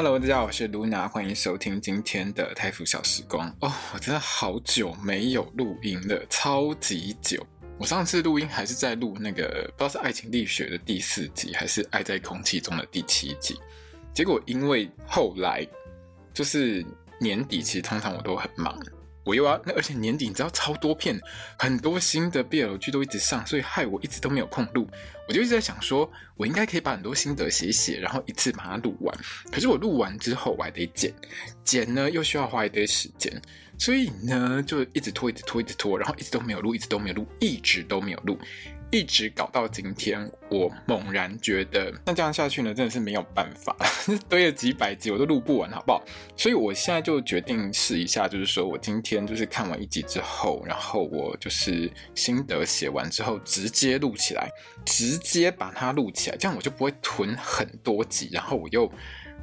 Hello，大家好，我是 Luna，欢迎收听今天的泰服小时光。哦，我真的好久没有录音了，超级久。我上次录音还是在录那个不知道是《爱情力学》的第四集，还是《爱在空气中的》第七集。结果因为后来就是年底，其实通常我都很忙。我又要，那而且年底你知道超多片，很多新的 BL 剧都一直上，所以害我一直都没有空录。我就一直在想说，我应该可以把很多心得写一写，然后一次把它录完。可是我录完之后，我还得剪，剪呢又需要花一堆时间，所以呢就一直拖，一直拖，一直拖，然后一直都没有录，一直都没有录，一直都没有录。一直搞到今天，我猛然觉得，那这样下去呢，真的是没有办法，堆了几百集我都录不完，好不好？所以我现在就决定试一下，就是说我今天就是看完一集之后，然后我就是心得写完之后，直接录起来，直接把它录起来，这样我就不会囤很多集，然后我又。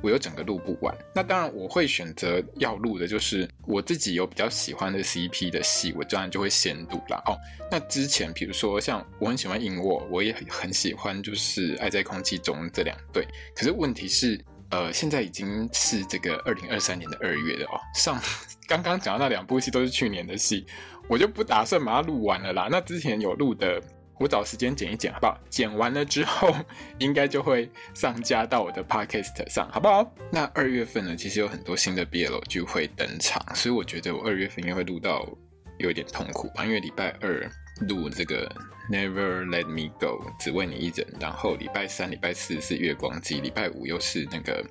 我又整个录不完，那当然我会选择要录的，就是我自己有比较喜欢的 CP 的戏，我当然就会先录啦。哦，那之前比如说像我很喜欢硬卧，我也很喜欢就是爱在空气中这两对，可是问题是，呃，现在已经是这个二零二三年的二月了哦，上刚刚讲到那两部戏都是去年的戏，我就不打算把它录完了啦。那之前有录的。我找时间剪一剪，好不好？剪完了之后，应该就会上架到我的 podcast 上，好不好？那二月份呢，其实有很多新的 BL 剧会登场，所以我觉得我二月份应该会录到有一点痛苦吧，因为礼拜二录这个 Never Let Me Go，只为你一人，然后礼拜三、礼拜四是月光姬，礼拜五又是那个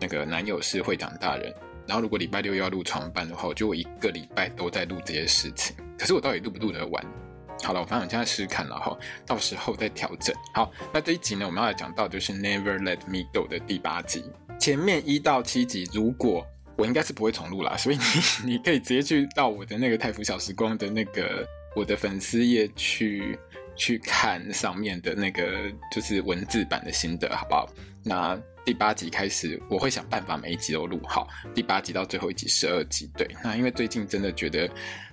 那个男友是会长大人，然后如果礼拜六要录床伴的话，我就我一个礼拜都在录这些事情，可是我到底录不录得完？好了，我反正我现在试试看了哈，到时候再调整。好，那这一集呢，我们要来讲到就是 Never Let Me Go 的第八集。前面一到七集，如果我应该是不会重录啦，所以你你可以直接去到我的那个泰福小时光的那个我的粉丝页去去看上面的那个就是文字版的心得，好不好？那第八集开始，我会想办法每一集都录好。第八集到最后一集十二集，对。那因为最近真的觉得。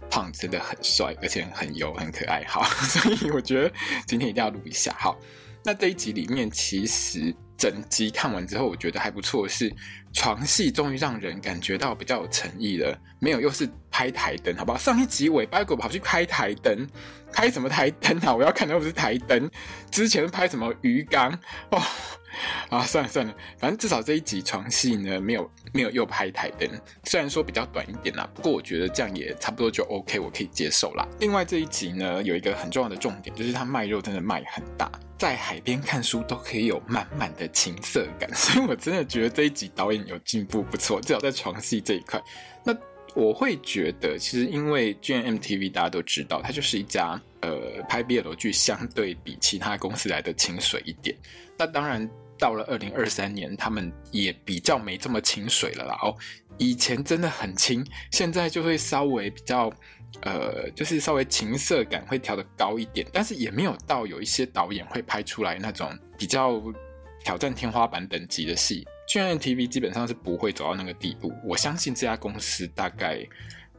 胖真的很帅，而且很油，很可爱，好，所以我觉得今天一定要录一下，好。那这一集里面，其实整集看完之后，我觉得还不错，是床戏终于让人感觉到比较有诚意了，没有又是拍台灯，好不好？上一集尾巴狗跑去拍台灯，拍什么台灯啊？我要看的又不是台灯，之前拍什么鱼缸哦。啊，算了算了，反正至少这一集床戏呢，没有没有又拍台灯，虽然说比较短一点啦，不过我觉得这样也差不多就 OK，我可以接受啦。另外这一集呢，有一个很重要的重点，就是它卖肉真的卖很大，在海边看书都可以有满满的情色感，所以我真的觉得这一集导演有进步不错，至少在床戏这一块。那我会觉得，其实因为 GMMTV 大家都知道，它就是一家呃拍 BL 剧相对比其他公司来的清水一点。那当然，到了二零二三年，他们也比较没这么清水了啦。哦，以前真的很清，现在就会稍微比较，呃，就是稍微情色感会调得高一点，但是也没有到有一些导演会拍出来那种比较挑战天花板等级的戏。GMMTV 基本上是不会走到那个地步，我相信这家公司大概。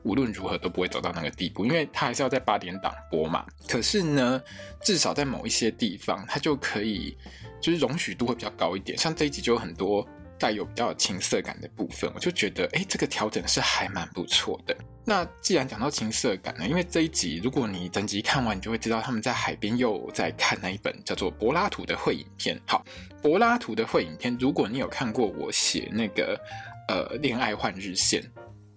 无论如何都不会走到那个地步，因为它还是要在八点档播嘛。可是呢，至少在某一些地方，它就可以就是容许度会比较高一点。像这一集就有很多带有比较有情色感的部分，我就觉得，哎，这个调整是还蛮不错的。那既然讲到情色感呢，因为这一集如果你整集看完，你就会知道他们在海边又在看那一本叫做《柏拉图的会影片》。好，《柏拉图的会影片》，如果你有看过我写那个呃恋爱换日线。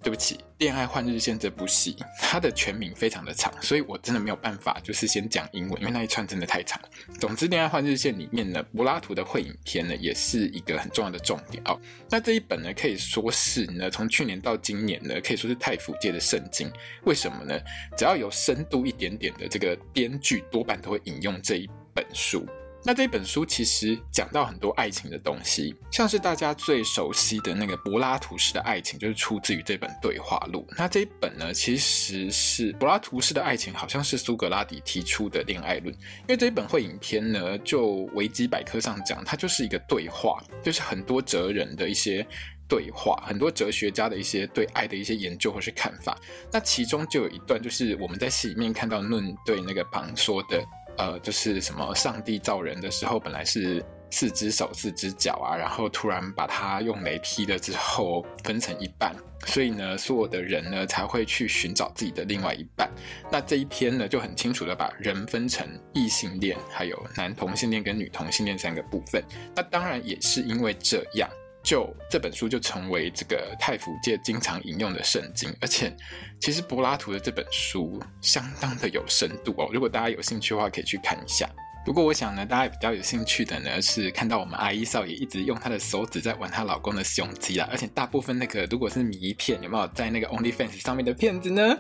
对不起，《恋爱换日线》这部戏，它的全名非常的长，所以我真的没有办法，就是先讲英文，因为那一串真的太长。总之，《恋爱换日线》里面呢，柏拉图的会影片呢，也是一个很重要的重点哦。那这一本呢，可以说是呢，从去年到今年呢，可以说是太府界的圣经。为什么呢？只要有深度一点点的这个编剧，多半都会引用这一本书。那这本书其实讲到很多爱情的东西，像是大家最熟悉的那个柏拉图式的爱情，就是出自于这本对话录。那这一本呢，其实是柏拉图式的爱情，好像是苏格拉底提出的恋爱论。因为这一本会影片呢，就维基百科上讲，它就是一个对话，就是很多哲人的一些对话，很多哲学家的一些对爱的一些研究或是看法。那其中就有一段，就是我们在戏里面看到论对那个庞说的。呃，就是什么上帝造人的时候，本来是四只手四只脚啊，然后突然把它用雷劈了之后分成一半，所以呢，所有的人呢才会去寻找自己的另外一半。那这一篇呢就很清楚的把人分成异性恋，还有男同性恋跟女同性恋三个部分。那当然也是因为这样。就这本书就成为这个太府界经常引用的圣经，而且其实柏拉图的这本书相当的有深度哦。如果大家有兴趣的话，可以去看一下。不过我想呢，大家比较有兴趣的呢是看到我们阿姨少爷一直用她的手指在玩她老公的胸肌啦，而且大部分那个如果是迷片，有没有在那个 OnlyFans 上面的片子呢？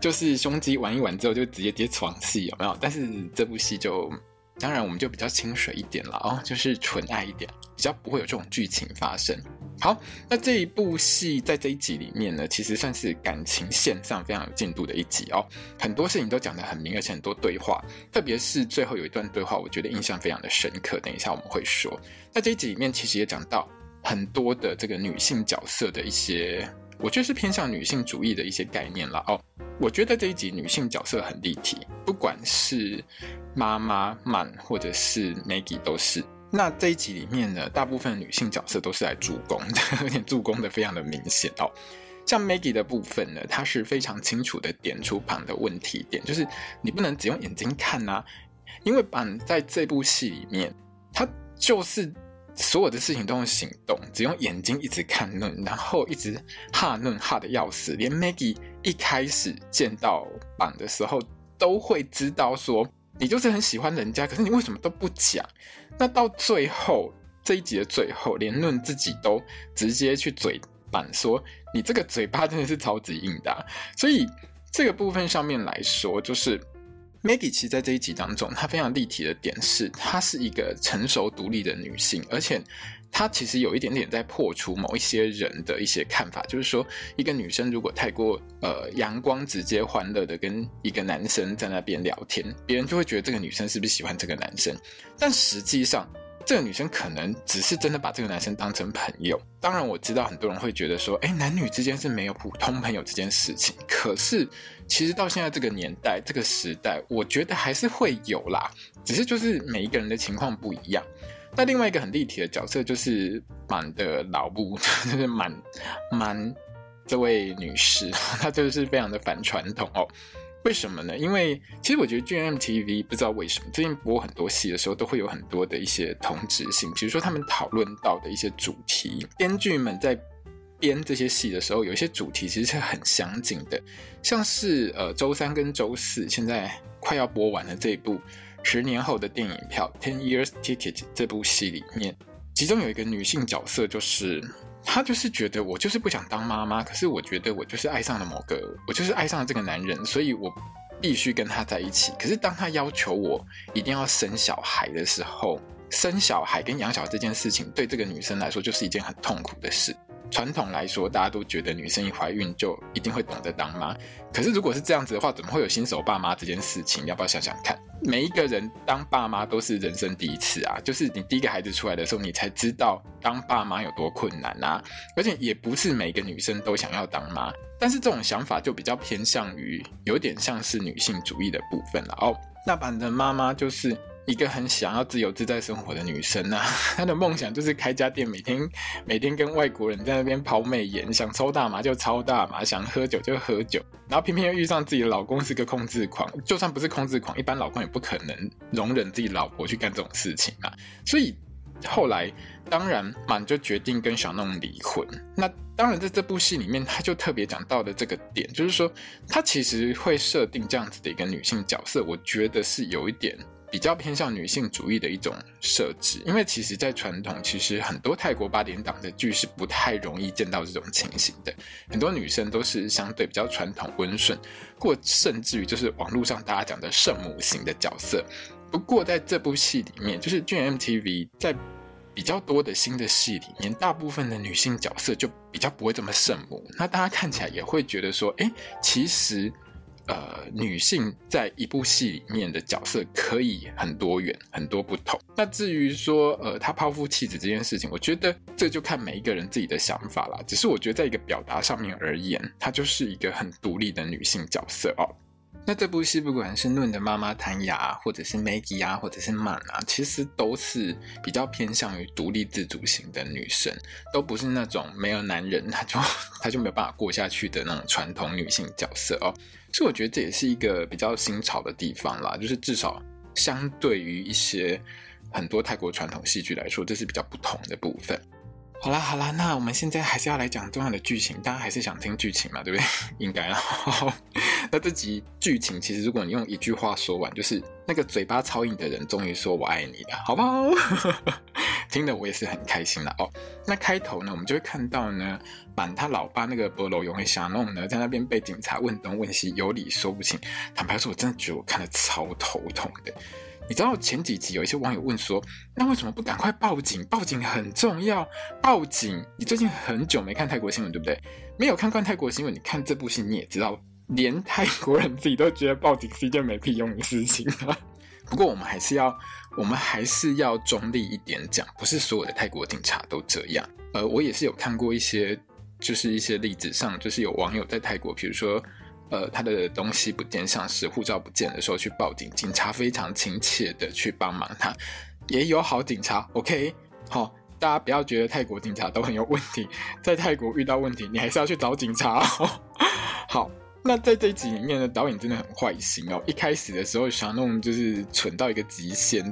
就是胸肌玩一玩之后就直接接床戏，有没有？但是这部戏就。当然，我们就比较清水一点了哦，就是纯爱一点，比较不会有这种剧情发生。好，那这一部戏在这一集里面呢，其实算是感情线上非常有进度的一集哦，很多事情都讲得很明，而且很多对话，特别是最后有一段对话，我觉得印象非常的深刻。等一下我们会说，在这一集里面其实也讲到很多的这个女性角色的一些，我就是偏向女性主义的一些概念了哦。我觉得这一集女性角色很立体，不管是妈妈、曼或者是 Maggie 都是。那这一集里面呢，大部分女性角色都是来助攻的，而且助攻的非常的明显哦。像 Maggie 的部分呢，她是非常清楚的点出旁的问题点，就是你不能只用眼睛看呐、啊，因为板在这部戏里面，他就是。所有的事情都用行动，只用眼睛一直看论，然后一直哈论哈的要死。连 Maggie 一开始见到榜的时候，都会知道说你就是很喜欢人家，可是你为什么都不讲？那到最后这一集的最后，连论自己都直接去嘴板说：“你这个嘴巴真的是超级硬的。”所以这个部分上面来说，就是。Maggie 其实在这一集当中，她非常立体的点是，她是一个成熟独立的女性，而且她其实有一点点在破除某一些人的一些看法，就是说，一个女生如果太过呃阳光、直接、欢乐的跟一个男生在那边聊天，别人就会觉得这个女生是不是喜欢这个男生，但实际上。这个女生可能只是真的把这个男生当成朋友。当然，我知道很多人会觉得说，哎，男女之间是没有普通朋友这件事情。可是，其实到现在这个年代、这个时代，我觉得还是会有啦。只是就是每一个人的情况不一样。那另外一个很立体的角色就是满的老布，就是满满这位女士，她就是非常的反传统哦。为什么呢？因为其实我觉得 G M T V 不知道为什么最近播很多戏的时候，都会有很多的一些同质性。比如说他们讨论到的一些主题，编剧们在编这些戏的时候，有一些主题其实是很相近的。像是呃周三跟周四现在快要播完了这一部十年后的电影票 Ten Years Ticket 这部戏里面，其中有一个女性角色就是。她就是觉得我就是不想当妈妈，可是我觉得我就是爱上了某个，我就是爱上了这个男人，所以我必须跟他在一起。可是当他要求我一定要生小孩的时候，生小孩跟养小孩这件事情对这个女生来说就是一件很痛苦的事。传统来说，大家都觉得女生一怀孕就一定会懂得当妈。可是如果是这样子的话，怎么会有新手爸妈这件事情？要不要想想看？每一个人当爸妈都是人生第一次啊，就是你第一个孩子出来的时候，你才知道当爸妈有多困难啊。而且也不是每个女生都想要当妈，但是这种想法就比较偏向于有点像是女性主义的部分了哦。那版的妈妈就是。一个很想要自由自在生活的女生啊，她的梦想就是开家店，每天每天跟外国人在那边抛媚眼，想抽大麻就抽大麻，想喝酒就喝酒，然后偏偏又遇上自己的老公是个控制狂，就算不是控制狂，一般老公也不可能容忍自己老婆去干这种事情嘛。所以后来，当然满就决定跟小弄离婚。那当然在这部戏里面，他就特别讲到的这个点，就是说他其实会设定这样子的一个女性角色，我觉得是有一点。比较偏向女性主义的一种设置，因为其实，在传统，其实很多泰国八点档的剧是不太容易见到这种情形的。很多女生都是相对比较传统温顺，或甚至于就是网络上大家讲的圣母型的角色。不过在这部戏里面，就是 GMMTV 在比较多的新的戏里面，大部分的女性角色就比较不会这么圣母。那大家看起来也会觉得说，哎，其实。呃，女性在一部戏里面的角色可以很多元、很多不同。那至于说，呃，她抛夫弃子这件事情，我觉得这就看每一个人自己的想法啦。只是我觉得，在一个表达上面而言，她就是一个很独立的女性角色哦。那这部戏不管是嫩的妈妈谭雅，或者是 Maggie 啊，或者是曼啊，其实都是比较偏向于独立自主型的女生，都不是那种没有男人她就她就没有办法过下去的那种传统女性角色哦。所以我觉得这也是一个比较新潮的地方啦，就是至少相对于一些很多泰国传统戏剧来说，这是比较不同的部分。好啦好啦，那我们现在还是要来讲重要的剧情，大家还是想听剧情嘛，对不对？应该啦。那这集剧情其实，如果你用一句话说完，就是那个嘴巴超硬的人终于说我爱你了，好不好？听得我也是很开心了哦。那开头呢，我们就会看到呢，满他老爸那个波罗永的瞎弄呢，在那边被警察问东问西，有理说不清。坦白说，我真的觉得我看得超头痛的。你知道前几集有一些网友问说，那为什么不赶快报警？报警很重要，报警！你最近很久没看泰国新闻，对不对？没有看惯泰国新闻，你看这部戏你也知道，连泰国人自己都觉得报警是一件没屁用的事情啊。不过我们还是要，我们还是要中立一点讲，不是所有的泰国警察都这样。呃，我也是有看过一些，就是一些例子上，就是有网友在泰国，比如说。呃，他的东西不见，像是护照不见的时候去报警，警察非常亲切的去帮忙他，也有好警察。OK，好、大家不要觉得泰国警察都很有问题，在泰国遇到问题，你还是要去找警察。哦、好，那在这一集里面呢，导演真的很坏心哦。一开始的时候想弄就是蠢到一个极限。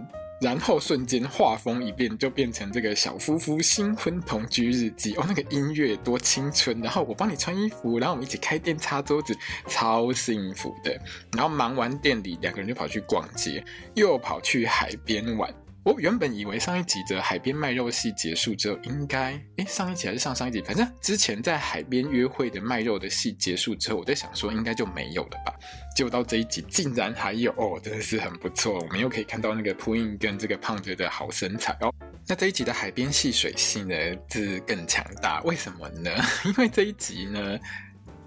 然后瞬间画风一变，就变成这个小夫妇新婚同居日记哦，那个音乐多青春。然后我帮你穿衣服，然后我们一起开店擦桌子，超幸福的。然后忙完店里，两个人就跑去逛街，又跑去海边玩。我原本以为上一集的海边卖肉戏结束之后，应该诶，上一集还是上上一集，反正之前在海边约会的卖肉的戏结束之后，我在想说应该就没有了吧。结果到这一集竟然还有哦，真的是很不错。我们又可以看到那个朴英跟这个胖子的好身材哦。那这一集的海边戏水戏呢，是更强大。为什么呢？因为这一集呢，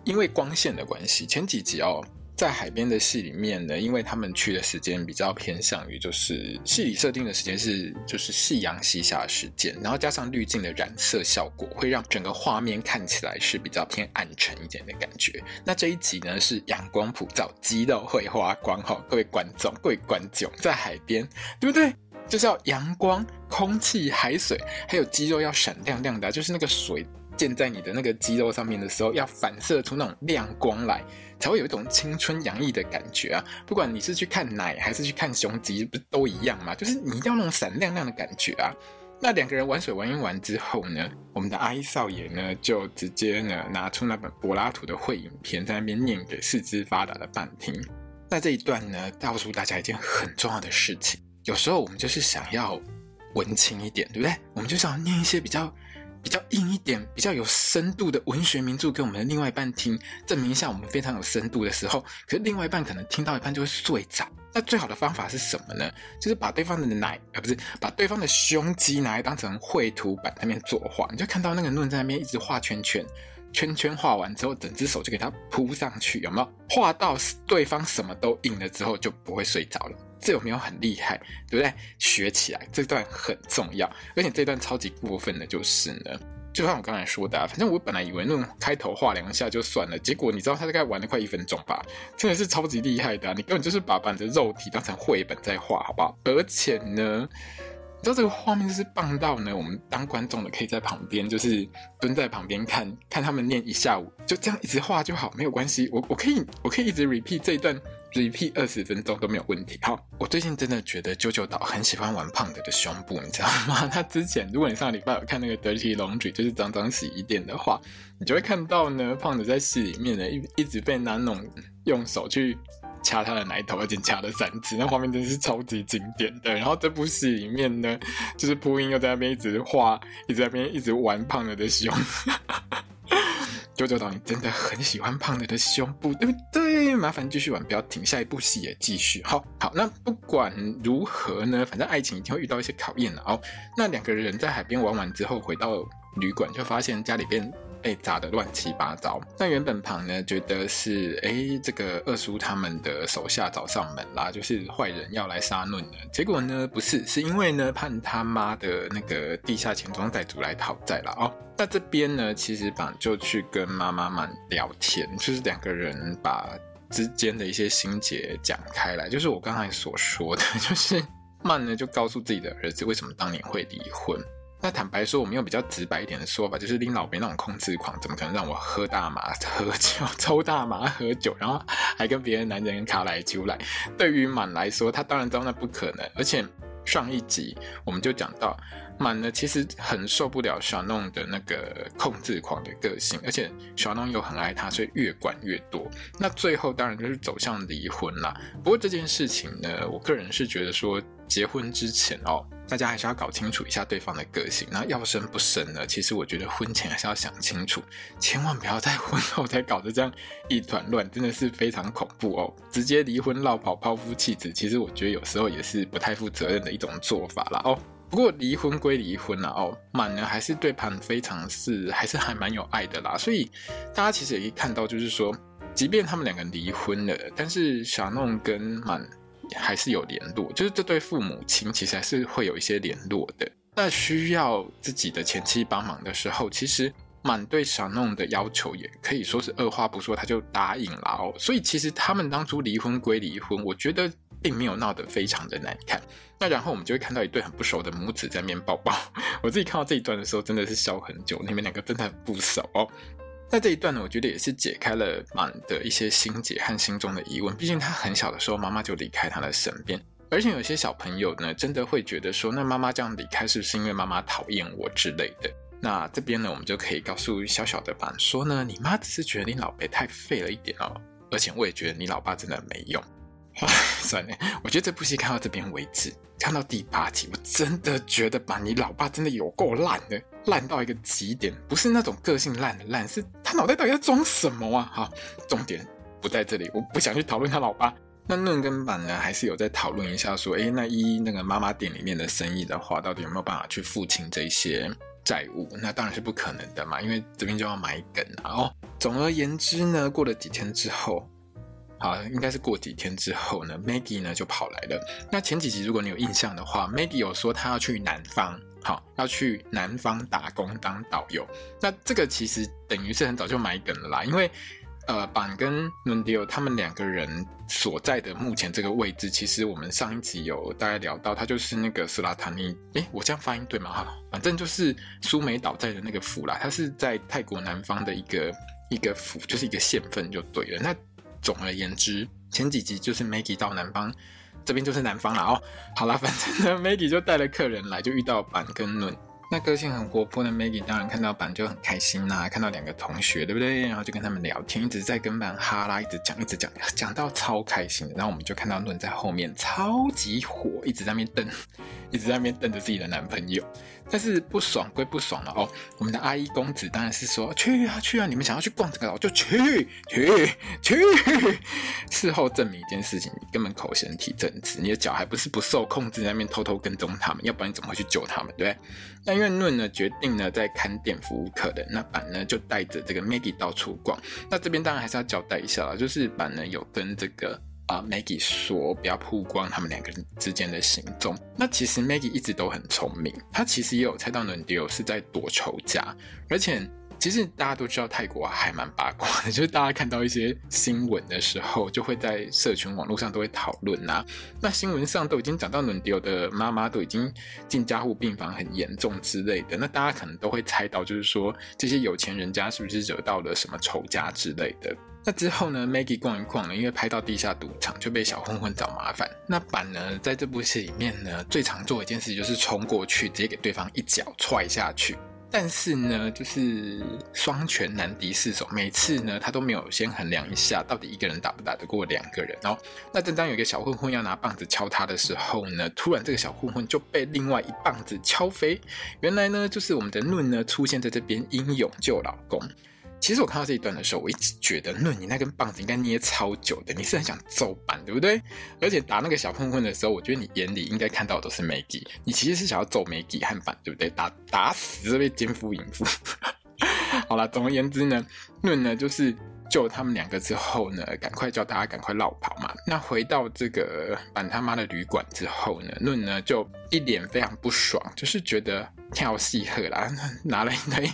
因为光线的关系，前几集哦。在海边的戏里面呢，因为他们去的时间比较偏向于，就是戏里设定的时间是就是夕阳西下的时间，然后加上滤镜的染色效果，会让整个画面看起来是比较偏暗沉一点的感觉。那这一集呢是阳光普照，肌肉会发光哈，各位观众、各位观众在海边，对不对？就是要阳光、空气、海水，还有肌肉要闪亮亮的，就是那个水溅在你的那个肌肉上面的时候，要反射出那种亮光来。才会有一种青春洋溢的感觉啊！不管你是去看奶还是去看胸肌，不是都一样吗？就是你一定要那种闪亮亮的感觉啊！那两个人玩水玩一玩之后呢，我们的阿一少爷呢就直接呢拿出那本柏拉图的会影片，在那边念给四肢发达的伴听。那这一段呢，告诉大家一件很重要的事情：有时候我们就是想要文青一点，对不对？我们就想要念一些比较。比较硬一点、比较有深度的文学名著给我们的另外一半听，证明一下我们非常有深度的时候，可是另外一半可能听到一半就会睡着。那最好的方法是什么呢？就是把对方的奶，呃，不是把对方的胸肌拿来当成绘图板，那边作画，你就看到那个论在那边一直画圈圈，圈圈画完之后，整只手就给它铺上去，有没有？画到对方什么都硬了之后，就不会睡着了。这有没有很厉害？对不对？学起来，这段很重要，而且这段超级过分的就是呢，就像我刚才说的啊，反正我本来以为那种开头画两下就算了，结果你知道他大概玩了快一分钟吧，真的是超级厉害的，你根本就是把你的肉体当成绘本在画，好不好？而且呢。你知道这个画面就是棒到呢，我们当观众的可以在旁边，就是蹲在旁边看看他们念一下午，就这样一直画就好，没有关系。我我可以我可以一直 repeat 这一段，repeat 二十分钟都没有问题。好，我最近真的觉得啾啾岛很喜欢玩胖子的胸部，你知道吗？他之前如果你上礼拜有看那个 Dirty Laundry，就是脏脏洗衣店的话，你就会看到呢，胖子在戏里面呢一一直被那种用手去。掐他的奶头，而且掐了三次，那画面真是超级经典的。然后这部戏里面呢，就是朴英又在那边一直画，一直在那边一直玩胖了的胸。九九岛，你真的很喜欢胖子的胸部，对不对？麻烦继续玩，不要停。下一部戏也继续。好好，那不管如何呢，反正爱情一定会遇到一些考验的哦。那两个人在海边玩完之后，回到旅馆就发现家里边。被砸得乱七八糟。那原本旁呢觉得是哎，这个二叔他们的手下找上门啦，就是坏人要来杀论的。结果呢不是，是因为呢盼他妈的那个地下钱庄债主来讨债了哦。那这边呢其实旁就去跟妈妈们聊天，就是两个人把之间的一些心结讲开来。就是我刚才所说的，就是曼呢就告诉自己的儿子为什么当年会离婚。那坦白说，我们用比较直白一点的说法，就是拎老北那种控制狂，怎么可能让我喝大麻、喝酒、抽大麻、喝酒，然后还跟别的男人卡来揪来？对于满来说，他当然知道那不可能。而且上一集我们就讲到，满呢其实很受不了小弄的那个控制狂的个性，而且小弄又很爱他，所以越管越多。那最后当然就是走向离婚啦。不过这件事情呢，我个人是觉得说，结婚之前哦。大家还是要搞清楚一下对方的个性，那要生不生呢？其实我觉得婚前还是要想清楚，千万不要在婚后才搞得这样一团乱，真的是非常恐怖哦！直接离婚落跑抛夫弃子，其实我觉得有时候也是不太负责任的一种做法啦哦。不过离婚归离婚啦哦，满呢还是对盘非常是还是还蛮有爱的啦，所以大家其实也可以看到，就是说，即便他们两个离婚了，但是小弄跟满。还是有联络，就是这对父母亲其实还是会有一些联络的。那需要自己的前妻帮忙的时候，其实满对小弄的要求也可以说是二话不说他就答应了哦。所以其实他们当初离婚归离婚，我觉得并没有闹得非常的难看。那然后我们就会看到一对很不熟的母子在那边抱抱。我自己看到这一段的时候，真的是笑很久。你们两个真的很不熟哦。在这一段呢，我觉得也是解开了满的一些心结和心中的疑问。毕竟他很小的时候，妈妈就离开他的身边，而且有些小朋友呢，真的会觉得说，那妈妈这样离开，是不是因为妈妈讨厌我之类的？那这边呢，我们就可以告诉小小的满说呢，你妈只是觉得你老爸太废了一点哦，而且我也觉得你老爸真的没用。唉，算了，我觉得这部戏看到这边为止，看到第八集，我真的觉得把你老爸真的有够烂的。烂到一个极点，不是那种个性烂的烂，是他脑袋到底在装什么啊？好，重点不在这里，我不想去讨论他老爸。那论跟满呢，还是有在讨论一下，说，哎，那一那个妈妈店里面的生意的话，到底有没有办法去付清这些债务？那当然是不可能的嘛，因为这边就要买梗啊。哦，总而言之呢，过了几天之后，好，应该是过几天之后呢，Maggie 呢就跑来了。那前几集如果你有印象的话，Maggie 有说她要去南方。好，要去南方打工当导游。那这个其实等于是很早就埋梗了啦，因为呃，板跟伦迪欧他们两个人所在的目前这个位置，其实我们上一集有大概聊到，他就是那个斯拉塔尼。诶，我这样发音对吗？哈，反正就是苏梅岛在的那个府啦，它是在泰国南方的一个一个府，就是一个县份就对了。那总而言之，前几集就是 Maggie 到南方。这边就是南方了哦。好了，反正呢，Maggie 就带了客人来，就遇到板跟伦。那个性很活泼的 Maggie 当然看到板就很开心啦，看到两个同学，对不对？然后就跟他们聊天，一直在跟板哈拉，一直讲，一直讲，讲到超开心。然后我们就看到伦在后面超级火，一直在那边瞪，一直在那边瞪着自己的男朋友。但是不爽归不爽了哦，我们的阿一公子当然是说去啊去啊，你们想要去逛这个，我就去去去。事后证明一件事情，你根本口嫌体正直，你的脚还不是不受控制在那边偷偷跟踪他们，要不然你怎么会去救他们，对不对？那因为论呢决定呢在看店服务客人，那板呢就带着这个 Maggie 到处逛。那这边当然还是要交代一下啦，就是板呢有跟这个。啊，Maggie 说不要曝光他们两个人之间的行踪。那其实 Maggie 一直都很聪明，她其实也有猜到 Nundio 是在躲仇家，而且其实大家都知道泰国还蛮八卦的，就是大家看到一些新闻的时候，就会在社群网络上都会讨论呐。那新闻上都已经讲到伦迪欧的妈妈都已经进加护病房很严重之类的，那大家可能都会猜到，就是说这些有钱人家是不是惹到了什么仇家之类的。那之后呢，Maggie 逛一逛呢，因为拍到地下赌场就被小混混找麻烦。那板呢，在这部戏里面呢，最常做一件事就是冲过去，直接给对方一脚踹下去。但是呢，就是双拳难敌四手，每次呢，他都没有先衡量一下到底一个人打不打得过两个人哦。那正当有一个小混混要拿棒子敲他的时候呢，突然这个小混混就被另外一棒子敲飞。原来呢，就是我们的论呢出现在这边英勇救老公。其实我看到这一段的时候，我一直觉得，论你那根棒子应该捏超久的，你是很想揍板，对不对？而且打那个小混混的时候，我觉得你眼里应该看到的都是 Maggie，你其实是想要揍 Maggie 和板，对不对？打打死这位奸夫淫妇。好了，总而言之呢，论呢就是。救他们两个之后呢，赶快叫大家赶快落跑嘛。那回到这个板他妈的旅馆之后呢，论呢就一脸非常不爽，就是觉得跳戏鹤啦，拿了一堆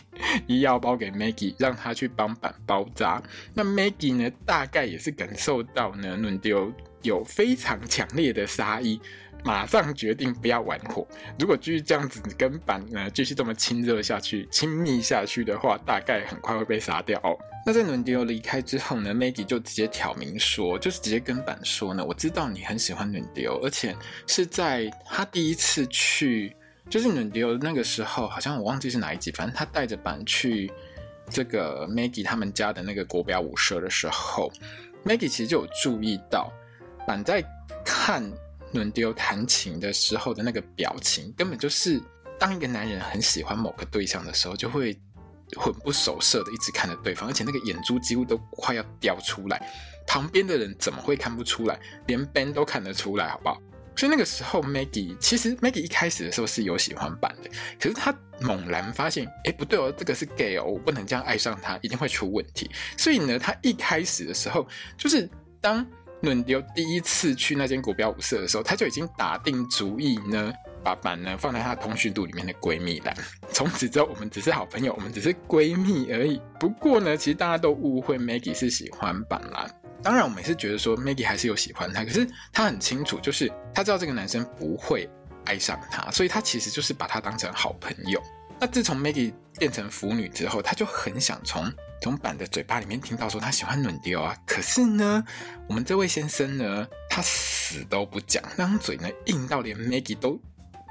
医药包给 Maggie，让他去帮板包扎。那 Maggie 呢，大概也是感受到呢，论丢有非常强烈的杀意，马上决定不要玩火。如果继续这样子跟板呢继续这么亲热下去、亲密下去的话，大概很快会被杀掉哦。那在伦迪欧离开之后呢，Maggie 就直接挑明说，就是直接跟板说呢，我知道你很喜欢伦迪欧，而且是在他第一次去，就是伦迪欧那个时候，好像我忘记是哪一集，反正他带着板去这个 Maggie 他们家的那个国标舞社的时候，Maggie 其实就有注意到板在看伦迪欧弹琴的时候的那个表情，根本就是当一个男人很喜欢某个对象的时候，就会。魂不守舍的一直看着对方，而且那个眼珠几乎都快要掉出来。旁边的人怎么会看不出来？连 Ben 都看得出来，好不好？所以那个时候，Maggie 其实 Maggie 一开始的时候是有喜欢板的，可是他猛然发现，哎，不对哦，这个是 gay 哦，我不能这样爱上他，一定会出问题。所以呢，他一开始的时候，就是当伦迪欧第一次去那间国标舞社的时候，他就已经打定主意呢。把板呢放在她通讯录里面的闺蜜栏，从此之后我们只是好朋友，我们只是闺蜜而已。不过呢，其实大家都误会 Maggie 是喜欢板啦。当然，我们是觉得说 Maggie 还是有喜欢他，可是她很清楚，就是她知道这个男生不会爱上她，所以她其实就是把他当成好朋友。那自从 Maggie 变成腐女之后，她就很想从从板的嘴巴里面听到说他喜欢暖丢啊。可是呢，我们这位先生呢，他死都不讲，那张嘴呢硬到连 Maggie 都。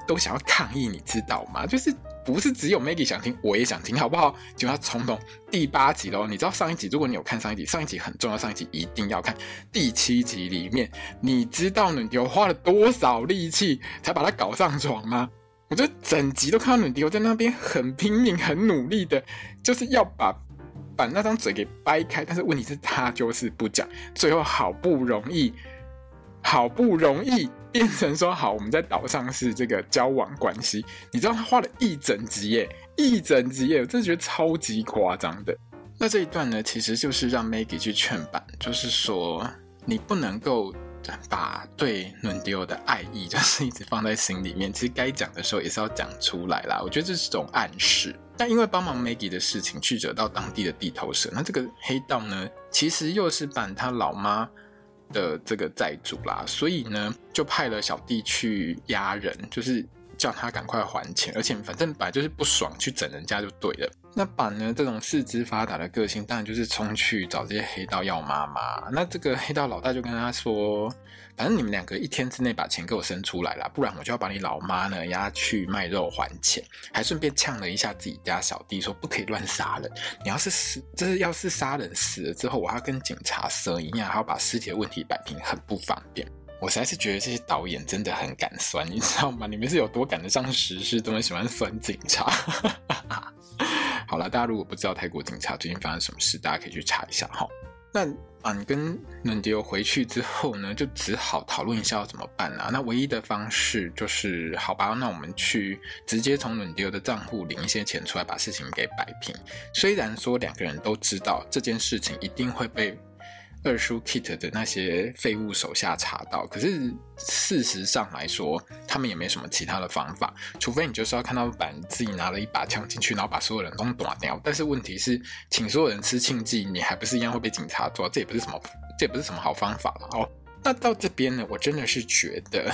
都想要抗议，你知道吗？就是不是只有 Maggie 想听，我也想听，好不好？就要冲动第八集喽。你知道上一集，如果你有看上一集，上一集很重要，上一集一定要看。第七集里面，你知道暖迪花了多少力气才把他搞上床吗？我就整集都看到暖迪在那边很拼命、很努力的，就是要把把那张嘴给掰开。但是问题是，他就是不讲。最后好不容易。好不容易变成说好，我们在岛上是这个交往关系。你知道他花了一整集耶，一整集耶，我真的觉得超级夸张的。那这一段呢，其实就是让 Maggie 去劝板，就是说你不能够把对伦迪欧的爱意就是一直放在心里面，其实该讲的时候也是要讲出来啦。我觉得这是种暗示。但因为帮忙 Maggie 的事情，去惹到当地的地头蛇，那这个黑道呢，其实又是板他老妈。的这个债主啦，所以呢，就派了小弟去压人，就是叫他赶快还钱，而且反正本来就是不爽，去整人家就对了。那板呢，这种四肢发达的个性，当然就是冲去找这些黑道要妈妈。那这个黑道老大就跟他说。反正你们两个一天之内把钱给我生出来啦，不然我就要把你老妈呢押去卖肉还钱，还顺便呛了一下自己家小弟，说不可以乱杀人。你要是死，就是要是杀人死了之后，我要跟警察舌一样，还要把尸体的问题摆平，很不方便。我实在是觉得这些导演真的很敢酸，你知道吗？你们是有多赶得上时事，这么喜欢酸警察。好了，大家如果不知道泰国警察最近发生什么事，大家可以去查一下哈。那俺跟伦迪欧回去之后呢，就只好讨论一下要怎么办啊。那唯一的方式就是，好吧，那我们去直接从伦迪欧的账户领一些钱出来，把事情给摆平。虽然说两个人都知道这件事情一定会被。二叔 Kit 的那些废物手下查到，可是事实上来说，他们也没什么其他的方法，除非你就是要看到板自己拿了一把枪进去，然后把所有人都打掉。但是问题是，请所有人吃庆记，你还不是一样会被警察抓？这也不是什么，这也不是什么好方法了哦。那到这边呢，我真的是觉得，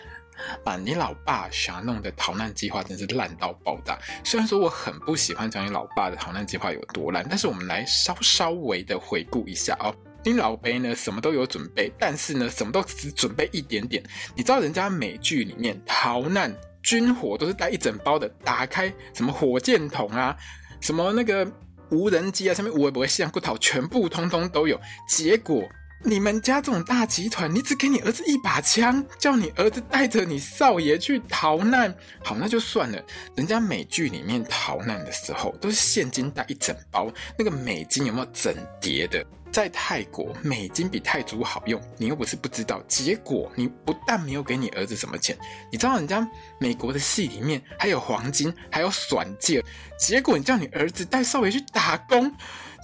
把你老爸想要弄的逃难计划真是烂到爆炸。虽然说我很不喜欢讲你老爸的逃难计划有多烂，但是我们来稍稍微的回顾一下哦。你老贝呢，什么都有准备，但是呢，什么都只准备一点点。你知道人家美剧里面逃难军火都是带一整包的，打开什么火箭筒啊，什么那个无人机啊，上面无微不会像骨头，全部通通都有。结果你们家这种大集团，你只给你儿子一把枪，叫你儿子带着你少爷去逃难，好，那就算了。人家美剧里面逃难的时候，都是现金带一整包，那个美金有没有整叠的？在泰国，美金比泰铢好用，你又不是不知道。结果你不但没有给你儿子什么钱，你知道人家美国的戏里面还有黄金，还有选戒，结果你叫你儿子带少爷去打工，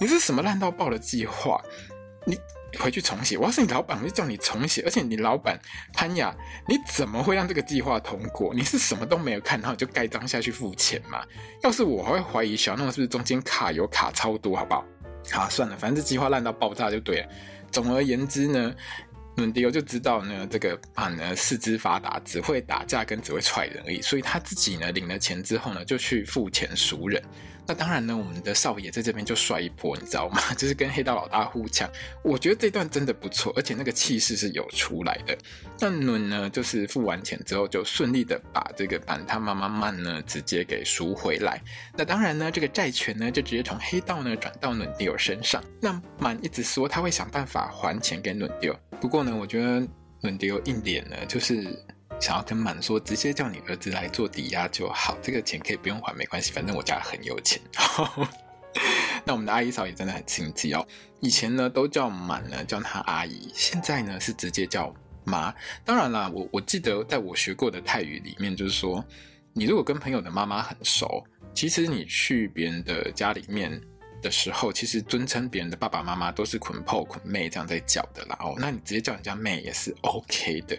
你是什么烂到爆的计划？你。回去重写。我要是你老板，我就叫你重写。而且你老板潘雅，你怎么会让这个计划通过？你是什么都没有看，然后就盖章下去付钱嘛？要是我，还会怀疑小诺是不是中间卡油卡超多，好不好？好，算了，反正这计划烂到爆炸就对了。总而言之呢，伦迪欧就知道呢，这个板呢四肢发达，只会打架跟只会踹人而已。所以他自己呢领了钱之后呢，就去付钱赎人。那当然呢，我们的少爷在这边就帅一波，你知道吗？就是跟黑道老大互抢。我觉得这段真的不错，而且那个气势是有出来的。那伦呢，就是付完钱之后，就顺利的把这个板他妈妈曼呢直接给赎回来。那当然呢，这个债权呢就直接从黑道呢转到伦迪欧身上。那曼一直说他会想办法还钱给伦迪欧，不过呢，我觉得伦迪欧硬脸呢，就是。想要跟满说，直接叫你儿子来做抵押就好，这个钱可以不用还，没关系，反正我家很有钱。那我们的阿姨嫂也真的很心机哦，以前呢都叫满呢叫她阿姨，现在呢是直接叫妈。当然啦，我我记得在我学过的泰语里面，就是说你如果跟朋友的妈妈很熟，其实你去别人的家里面的时候，其实尊称别人的爸爸妈妈都是捆炮捆妹这样在叫的啦。哦，那你直接叫人家妹也是 OK 的。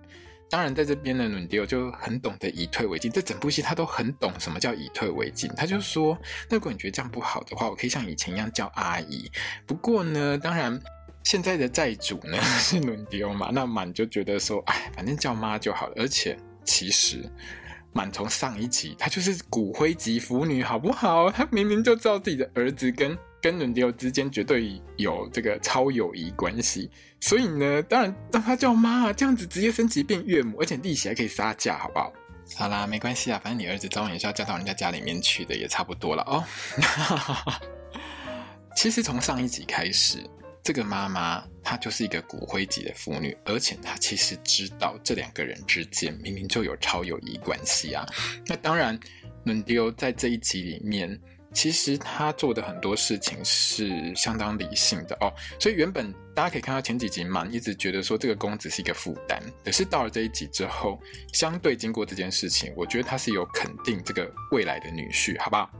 当然，在这边的伦迪欧就很懂得以退为进。这整部戏他都很懂什么叫以退为进。他就说：“那如果你觉得这样不好的话，我可以像以前一样叫阿姨。不过呢，当然现在的债主呢 是伦迪欧嘛，那满就觉得说，哎，反正叫妈就好了。而且其实满从上一集他就是骨灰级腐女，好不好？他明明就知道自己的儿子跟。”跟伦迪欧之间绝对有这个超友谊关系，所以呢，当然让他叫妈啊，这样子直接升级变岳母，而且利息还可以杀价，好不好？好啦，没关系啊，反正你儿子早晚也是要嫁到人家家里面去的，也差不多了哦。其实从上一集开始，这个妈妈她就是一个骨灰级的腐女，而且她其实知道这两个人之间明明就有超友谊关系啊。那当然，伦迪欧在这一集里面。其实他做的很多事情是相当理性的哦，所以原本大家可以看到前几集嘛，一直觉得说这个公子是一个负担，可是到了这一集之后，相对经过这件事情，我觉得他是有肯定这个未来的女婿，好不好？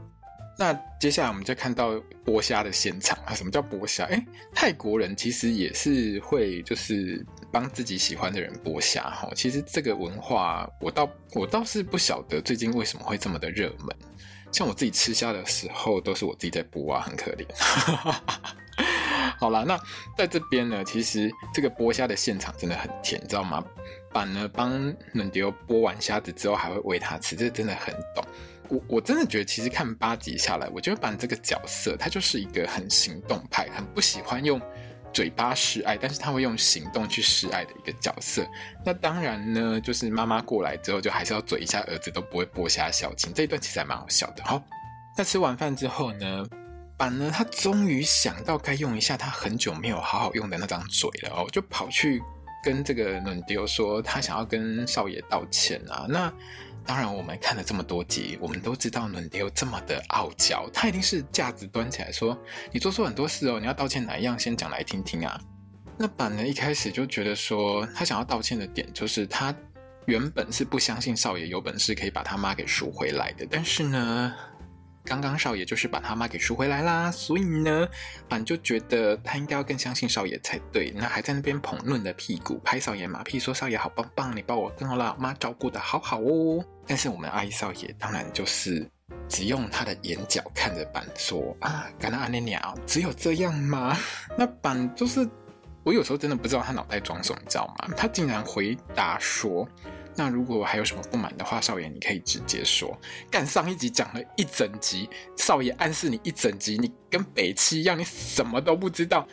那接下来我们就看到剥虾的现场啊，什么叫剥虾？诶，泰国人其实也是会就是帮自己喜欢的人剥虾哈。其实这个文化，我倒我倒是不晓得最近为什么会这么的热门。像我自己吃虾的时候，都是我自己在剥啊，很可怜。好啦，那在这边呢，其实这个剥虾的现场真的很甜，你知道吗？板呢帮嫩迪欧剥完虾子之后，还会喂他吃，这真的很懂。我我真的觉得，其实看八集下来，我觉得板这个角色，他就是一个很行动派，很不喜欢用。嘴巴示爱，但是他会用行动去示爱的一个角色。那当然呢，就是妈妈过来之后，就还是要嘴一下儿子，都不会剥虾小情。这一段其实还蛮好笑的。好，那吃完饭之后呢，板呢，他终于想到该用一下他很久没有好好用的那张嘴了哦，就跑去跟这个伦迪欧说，他想要跟少爷道歉啊。那当然，我们看了这么多集，我们都知道伦迪欧这么的傲娇，他一定是架子端起来说：“你做错很多事哦，你要道歉哪一样？先讲来听听啊。”那板呢，一开始就觉得说，他想要道歉的点就是他原本是不相信少爷有本事可以把他妈给赎回来的，但是呢。刚刚少爷就是把他妈给赎回来啦，所以呢，板就觉得他应该要更相信少爷才对。那还在那边捧嫩的屁股，拍少爷马屁，说少爷好棒棒，你把我跟我老妈照顾得好好哦。但是我们阿姨少爷当然就是只用他的眼角看着板说啊，干那阿娘鸟，只有这样吗？那板就是我有时候真的不知道他脑袋装什么，你知道吗？他竟然回答说。那如果我还有什么不满的话，少爷你可以直接说。干上一集讲了一整集，少爷暗示你一整集，你跟北七一样，你什么都不知道。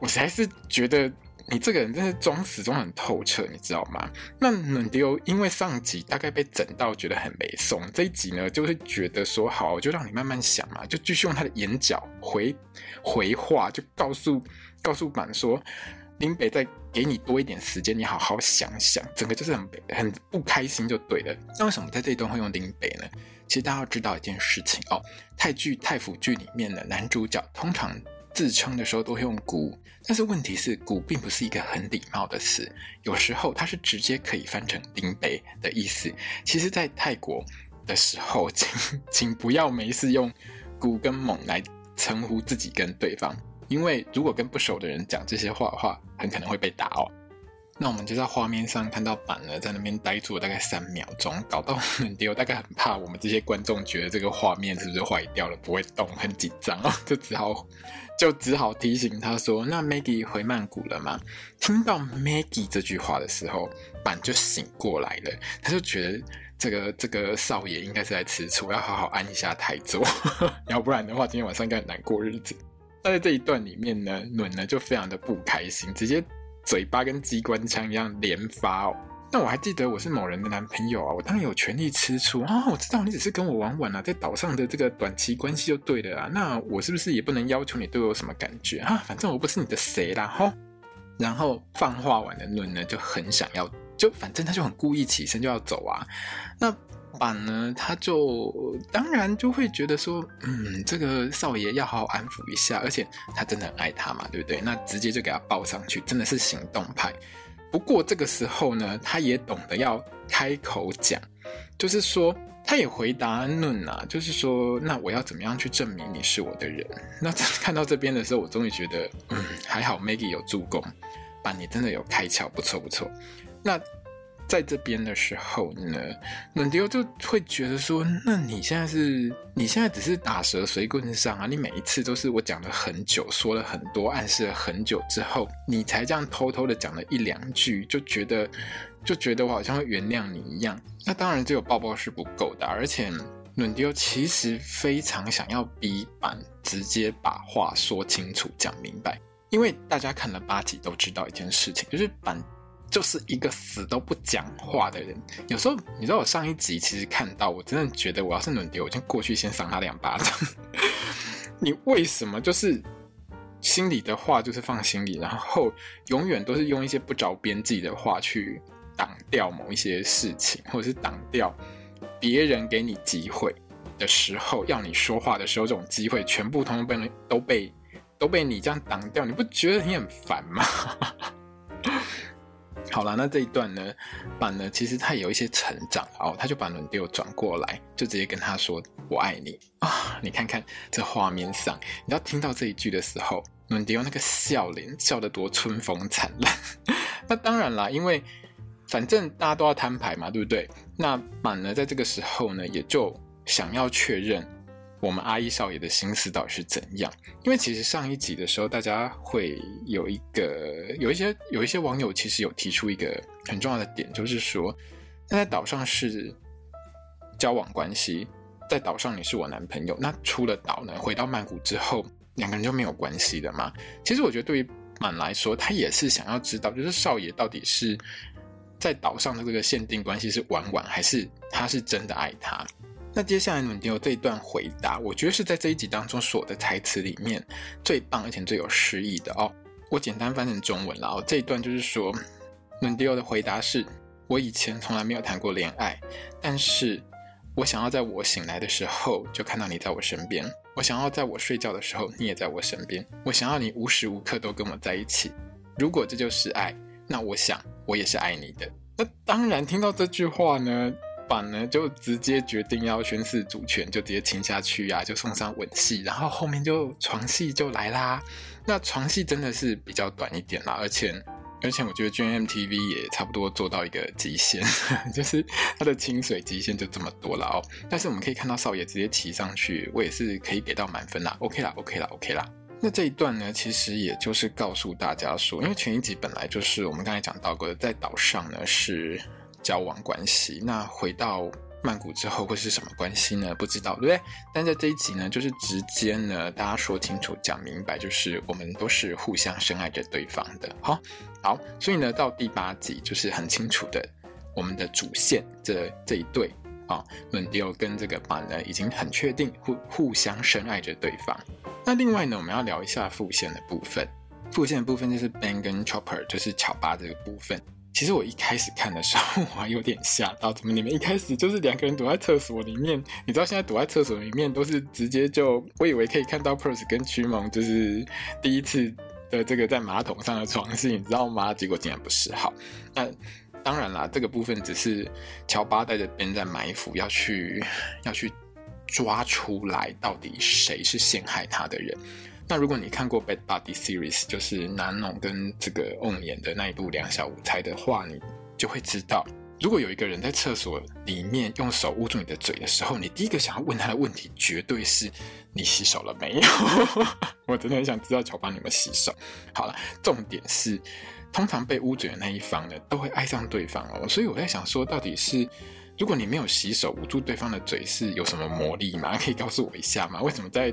我实在是觉得你这个人真是装死装很透彻，你知道吗？那伦迪欧因为上集大概被整到觉得很没送，这一集呢就会觉得说好，我就让你慢慢想嘛，就继续用他的眼角回回话，就告诉告诉板说。林北在给你多一点时间，你好好想想，整个就是很很不开心就对了。那为什么在这一段会用林北呢？其实大家要知道一件事情哦，泰剧、泰腐剧里面的男主角通常自称的时候都会用古，但是问题是古并不是一个很礼貌的词，有时候它是直接可以翻成林北的意思。其实，在泰国的时候，请请不要没事用古跟猛来称呼自己跟对方，因为如果跟不熟的人讲这些话的话，很可能会被打哦。那我们就在画面上看到板呢，在那边呆住了大概三秒钟，搞到冷迪欧大概很怕我们这些观众觉得这个画面是不是坏掉了，不会动，很紧张哦，就只好就只好提醒他说：“ 那 Maggie 回曼谷了吗？”听到 Maggie 这句话的时候，板就醒过来了，他就觉得这个这个少爷应该是在吃醋，要好好安一下台座，要不然的话今天晚上应该很难过日子。那在这一段里面呢，暖呢就非常的不开心，直接。嘴巴跟机关枪一样连发哦。那我还记得我是某人的男朋友啊，我当然有权利吃醋啊。我知道你只是跟我玩玩啊，在岛上的这个短期关系就对了啊。那我是不是也不能要求你对我有什么感觉啊？反正我不是你的谁啦吼。然后放话完的论呢，就很想要，就反正他就很故意起身就要走啊。那。板呢，他就当然就会觉得说，嗯，这个少爷要好好安抚一下，而且他真的很爱他嘛，对不对？那直接就给他抱上去，真的是行动派。不过这个时候呢，他也懂得要开口讲，就是说，他也回答论啊，就是说，那我要怎么样去证明你是我的人？那 看到这边的时候，我终于觉得，嗯，还好 Maggie 有助攻，板你真的有开窍，不错不错。那。在这边的时候呢，冷迪欧就会觉得说：“那你现在是，你现在只是打蛇随棍上啊！你每一次都是我讲了很久，说了很多，暗示了很久之后，你才这样偷偷的讲了一两句，就觉得就觉得我好像会原谅你一样。那当然，只有抱抱是不够的，而且冷迪欧其实非常想要逼板直接把话说清楚、讲明白，因为大家看了八集都知道一件事情，就是板。”就是一个死都不讲话的人。有时候，你知道我上一集其实看到，我真的觉得我要是伦迪，我就过去先赏他两巴掌。你为什么就是心里的话就是放心里，然后永远都是用一些不着边际的话去挡掉某一些事情，或者是挡掉别人给你机会的时候，要你说话的时候，这种机会全部通通被都被都被你这样挡掉，你不觉得你很烦吗？好了，那这一段呢，板呢，其实他有一些成长哦，他就把伦迪欧转过来，就直接跟他说：“我爱你啊、！”你看看这画面上，你要听到这一句的时候，伦迪欧那个笑脸笑得多春风灿烂。那当然啦，因为反正大家都要摊牌嘛，对不对？那板呢，在这个时候呢，也就想要确认。我们阿一少爷的心思到底是怎样？因为其实上一集的时候，大家会有一个有一些有一些网友其实有提出一个很重要的点，就是说，那在岛上是交往关系，在岛上你是我男朋友，那出了岛呢，回到曼谷之后，两个人就没有关系了吗？其实我觉得对于满来说，他也是想要知道，就是少爷到底是在岛上的这个限定关系是玩玩，还是他是真的爱他？那接下来伦迪欧这一段回答，我觉得是在这一集当中所有的台词里面最棒而且最有诗意的哦。我简单翻成中文了哦。这一段就是说，伦迪欧的回答是：我以前从来没有谈过恋爱，但是我想要在我醒来的时候就看到你在我身边；我想要在我睡觉的时候你也在我身边；我想要你无时无刻都跟我在一起。如果这就是爱，那我想我也是爱你的。那当然，听到这句话呢。板呢就直接决定要宣示主权，就直接亲下去呀、啊，就送上吻戏，然后后面就床戏就来啦。那床戏真的是比较短一点啦，而且而且我觉得 gmtv 也差不多做到一个极限，就是它的清水极限就这么多了哦。但是我们可以看到少爷直接骑上去，我也是可以给到满分啦。OK 啦，OK 啦，OK 啦。那这一段呢，其实也就是告诉大家说，因为前一集本来就是我们刚才讲到过的，在岛上呢是。交往关系，那回到曼谷之后会是什么关系呢？不知道，对不对？但在这一集呢，就是直接呢，大家说清楚、讲明白，就是我们都是互相深爱着对方的。好，好，所以呢，到第八集就是很清楚的，我们的主线这这一对啊，伦迪欧跟这个板呢，已经很确定互互相深爱着对方。那另外呢，我们要聊一下副线的部分。副线的部分就是 Ben 跟 Chopper，就是乔巴这个部分。其实我一开始看的时候，我还有点吓到，怎么你们一开始就是两个人躲在厕所里面？你知道现在躲在厕所里面都是直接就，我以为可以看到 Perth 跟驱蒙就是第一次的这个在马桶上的床戏，你知道吗？结果竟然不是。好，那当然啦，这个部分只是乔巴带着别人在埋伏，要去要去抓出来到底谁是陷害他的人。那如果你看过《Bed Buddy Series》，就是南农跟这个翁演的那一部《两小无猜》的话，你就会知道，如果有一个人在厕所里面用手捂住你的嘴的时候，你第一个想要问他的问题，绝对是你洗手了没有？我真的很想知道乔巴你有没有洗手。好了，重点是，通常被捂嘴的那一方呢，都会爱上对方哦。所以我在想说，到底是如果你没有洗手捂住对方的嘴，是有什么魔力吗？可以告诉我一下吗？为什么在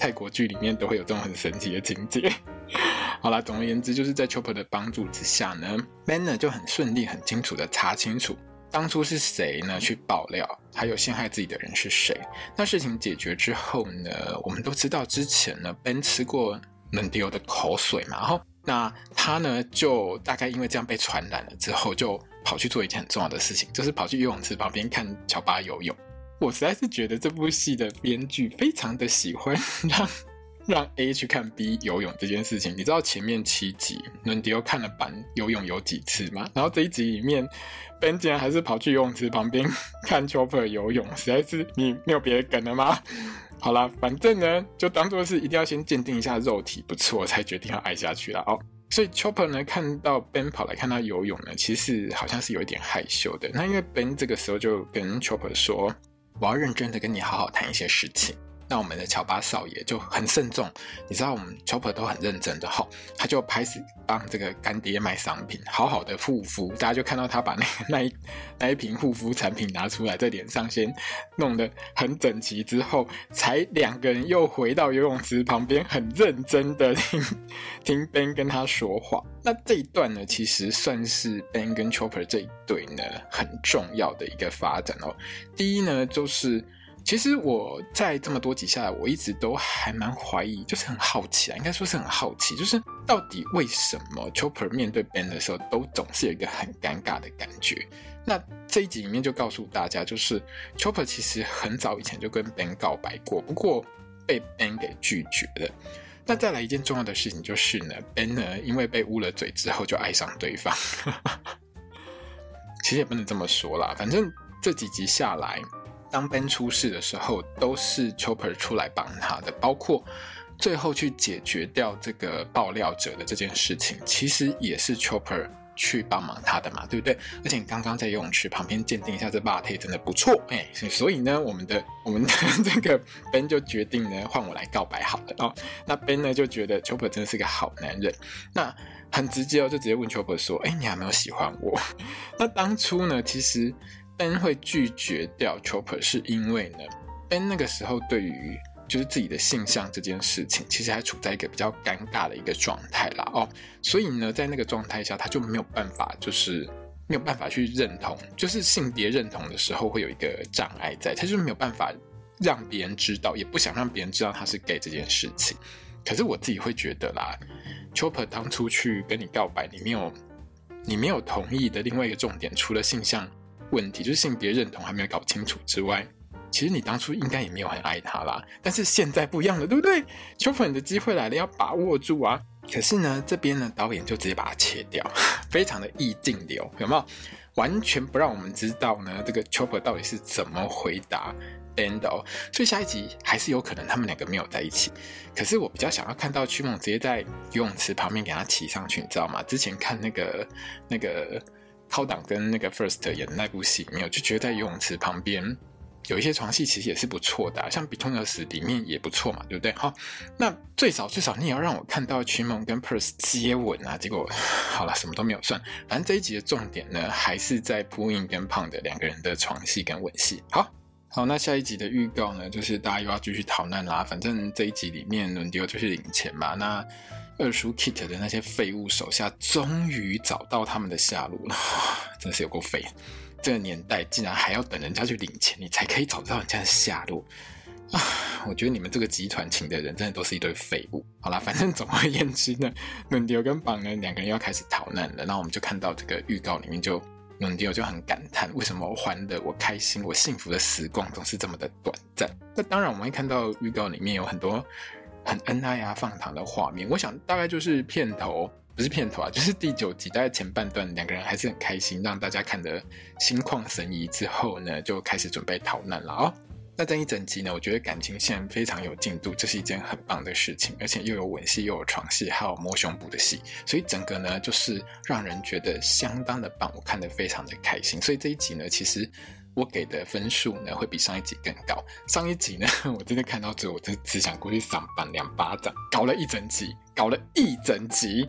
泰国剧里面都会有这种很神奇的情节。好啦，总而言之，就是在 Chopper 的帮助之下呢，Ben 呢就很顺利、很清楚的查清楚当初是谁呢去爆料，还有陷害自己的人是谁。那事情解决之后呢，我们都知道之前呢，Ben 吃过 Nundio 的口水嘛，然后那他呢就大概因为这样被传染了之后，就跑去做一件很重要的事情，就是跑去游泳池旁边看乔巴游泳。我实在是觉得这部戏的编剧非常的喜欢 让让 A 去看 B 游泳这件事情。你知道前面七集伦迪欧看了板游泳有几次吗？然后这一集里面，Ben 竟然还是跑去游泳池旁边 看 Chopper 游泳，实在是你没有别的梗了吗？好啦，反正呢就当做是一定要先鉴定一下肉体不错才决定要爱下去了哦。所以 Chopper 呢看到 Ben 跑来看他游泳呢，其实好像是有一点害羞的。那因为 Ben 这个时候就跟 Chopper 说。我要认真的跟你好好谈一些事情。那我们的乔巴少爷就很慎重，你知道我们 Chopper 都很认真的哈，他就开始帮这个干爹卖商品，好好的护肤。大家就看到他把那那一那一瓶护肤产品拿出来，在脸上先弄得很整齐，之后才两个人又回到游泳池旁边，很认真的听听 Ben 跟他说话。那这一段呢，其实算是 Ben 跟 Chopper 这一对呢很重要的一个发展哦。第一呢，就是。其实我在这么多集下来，我一直都还蛮怀疑，就是很好奇啊，应该说是很好奇，就是到底为什么 Chopper 面对 Ben 的时候，都总是有一个很尴尬的感觉。那这一集里面就告诉大家，就是 Chopper 其实很早以前就跟 Ben 告白过，不过被 Ben 给拒绝了。那再来一件重要的事情就是呢，Ben 呢因为被捂了嘴之后就爱上对方。其实也不能这么说啦，反正这几集下来。当 Ben 出事的时候，都是 Chopper 出来帮他的，包括最后去解决掉这个爆料者的这件事情，其实也是 Chopper 去帮忙他的嘛，对不对？而且你刚刚在游泳池旁边鉴定一下，这 body 真的不错，哎，所以呢，我们的我们的 这个 Ben 就决定呢，换我来告白好了哦。那 Ben 呢就觉得 Chopper 真的是个好男人，那很直接哦，就直接问 Chopper 说：“哎，你还没有喜欢我？” 那当初呢，其实。Ben 会拒绝掉 Chopper 是因为呢，Ben 那个时候对于就是自己的性向这件事情，其实还处在一个比较尴尬的一个状态啦哦，所以呢，在那个状态下，他就没有办法，就是没有办法去认同，就是性别认同的时候会有一个障碍在，他就是没有办法让别人知道，也不想让别人知道他是 gay 这件事情。可是我自己会觉得啦，Chopper 当初去跟你告白，你没有你没有同意的另外一个重点，除了性向。问题就是性别认同还没有搞清楚之外，其实你当初应该也没有很爱他啦。但是现在不一样了，对不对？Chopper 的机会来了，要把握住啊！可是呢，这边呢，导演就直接把它切掉，非常的意境流，有没有？完全不让我们知道呢，这个 Chopper 到底是怎么回答 Ben 的哦。所以下一集还是有可能他们两个没有在一起。可是我比较想要看到曲梦直接在游泳池旁边给他骑上去，你知道吗？之前看那个那个。靠档跟那个 First 演的那部戏，没有就觉得在游泳池旁边有一些床戏，其实也是不错的，像《Between Us》里面也不错嘛，对不对？好，那最少最少你也要让我看到驱梦跟 Perth 接吻啊！结果好了，什么都没有算。反正这一集的重点呢，还是在 Pooin 跟胖的两个人的床戏跟吻戏。好好，那下一集的预告呢，就是大家又要继续逃难啦。反正这一集里面轮流就是领钱嘛，那。二叔 Kit 的那些废物手下终于找到他们的下落了，真是有够废！这个年代竟然还要等人家去领钱，你才可以找到人家的下落。啊，我觉得你们这个集团请的人真的都是一堆废物。好啦，反正总而言之呢，伦迪欧跟绑呢两个人要开始逃难了。然后我们就看到这个预告里面就，就伦迪欧就很感叹，为什么我欢乐、我开心、我幸福的时光总是这么的短暂？那当然，我们会看到预告里面有很多很恩爱啊、放糖的画面。我想大概就是片头，不是片头啊，就是第九集大概前半段，两个人还是很开心，让大家看得心旷神怡。之后呢，就开始准备逃难了哦。那这一整集呢，我觉得感情线非常有进度，这是一件很棒的事情，而且又有吻戏，又有床戏，还有摸胸部的戏，所以整个呢就是让人觉得相当的棒，我看得非常的开心。所以这一集呢，其实我给的分数呢会比上一集更高。上一集呢，我真的看到之后，我就只想过去赏板两巴掌，搞了一整集，搞了一整集，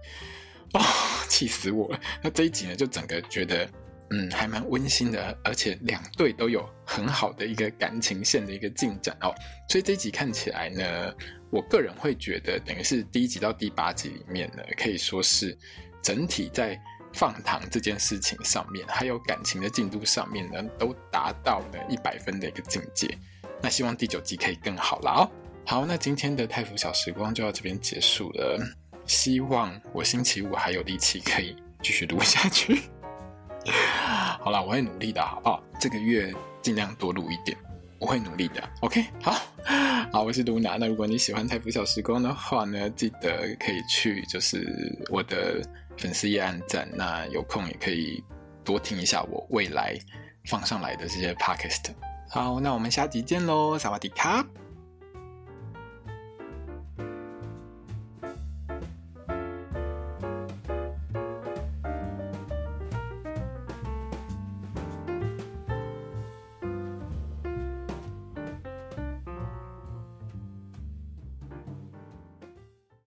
哦，气死我了。那这一集呢，就整个觉得。嗯，还蛮温馨的，而且两队都有很好的一个感情线的一个进展哦，所以这一集看起来呢，我个人会觉得，等于是第一集到第八集里面呢，可以说是整体在放糖这件事情上面，还有感情的进度上面呢，都达到了一百分的一个境界。那希望第九集可以更好啦哦。好，那今天的泰福小时光就到这边结束了，希望我星期五还有力气可以继续录下去。好了，我会努力的，好不好？这个月尽量多录一点，我会努力的。OK，好，好，我是露娜。那如果你喜欢泰福小时光的话呢，记得可以去就是我的粉丝页按赞。那有空也可以多听一下我未来放上来的这些 Podcast。好，那我们下集见喽，萨瓦迪卡。